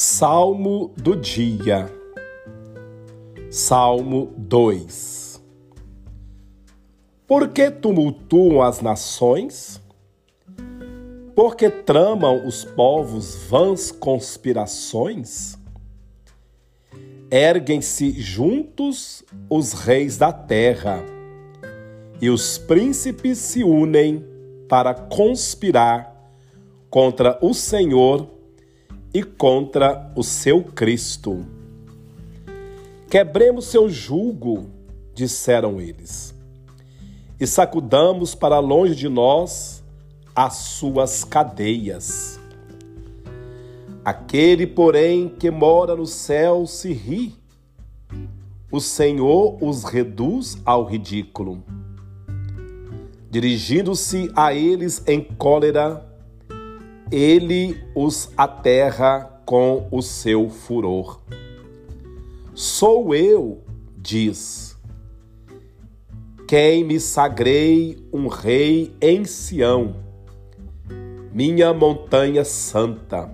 Salmo do dia, Salmo 2 Por que tumultuam as nações? Por que tramam os povos vãs conspirações? Erguem-se juntos os reis da terra, e os príncipes se unem para conspirar contra o Senhor e contra o seu Cristo. Quebremos seu jugo, disseram eles, e sacudamos para longe de nós as suas cadeias. Aquele, porém, que mora no céu se ri. O Senhor os reduz ao ridículo. Dirigindo-se a eles em cólera, ele os aterra com o seu furor. Sou eu, diz, quem me sagrei um rei em Sião, minha montanha santa.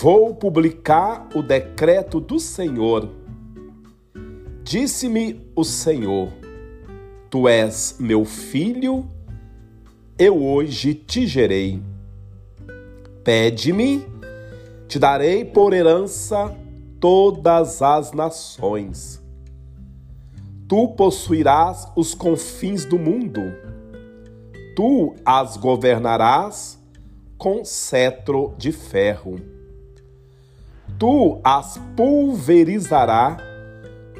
Vou publicar o decreto do Senhor. Disse-me o Senhor: Tu és meu filho, eu hoje te gerei. Pede-me, te darei por herança todas as nações. Tu possuirás os confins do mundo. Tu as governarás com cetro de ferro. Tu as pulverizarás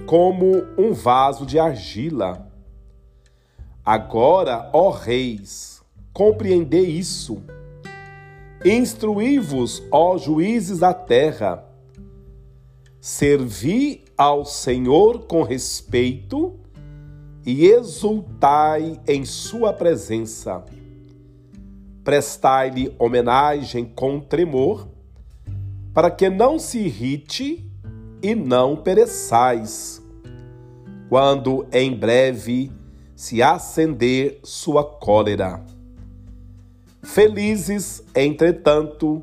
como um vaso de argila. Agora, ó reis, compreendei isso Instruí-vos, ó juízes da terra, servi ao Senhor com respeito e exultai em sua presença. Prestai-lhe homenagem com tremor, para que não se irrite e não pereçais, quando em breve se acender sua cólera. Felizes, entretanto,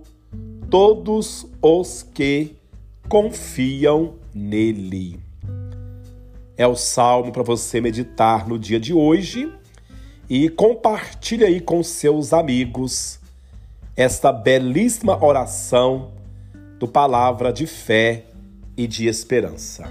todos os que confiam nele. É o salmo para você meditar no dia de hoje e compartilhe aí com seus amigos esta belíssima oração do palavra de fé e de esperança.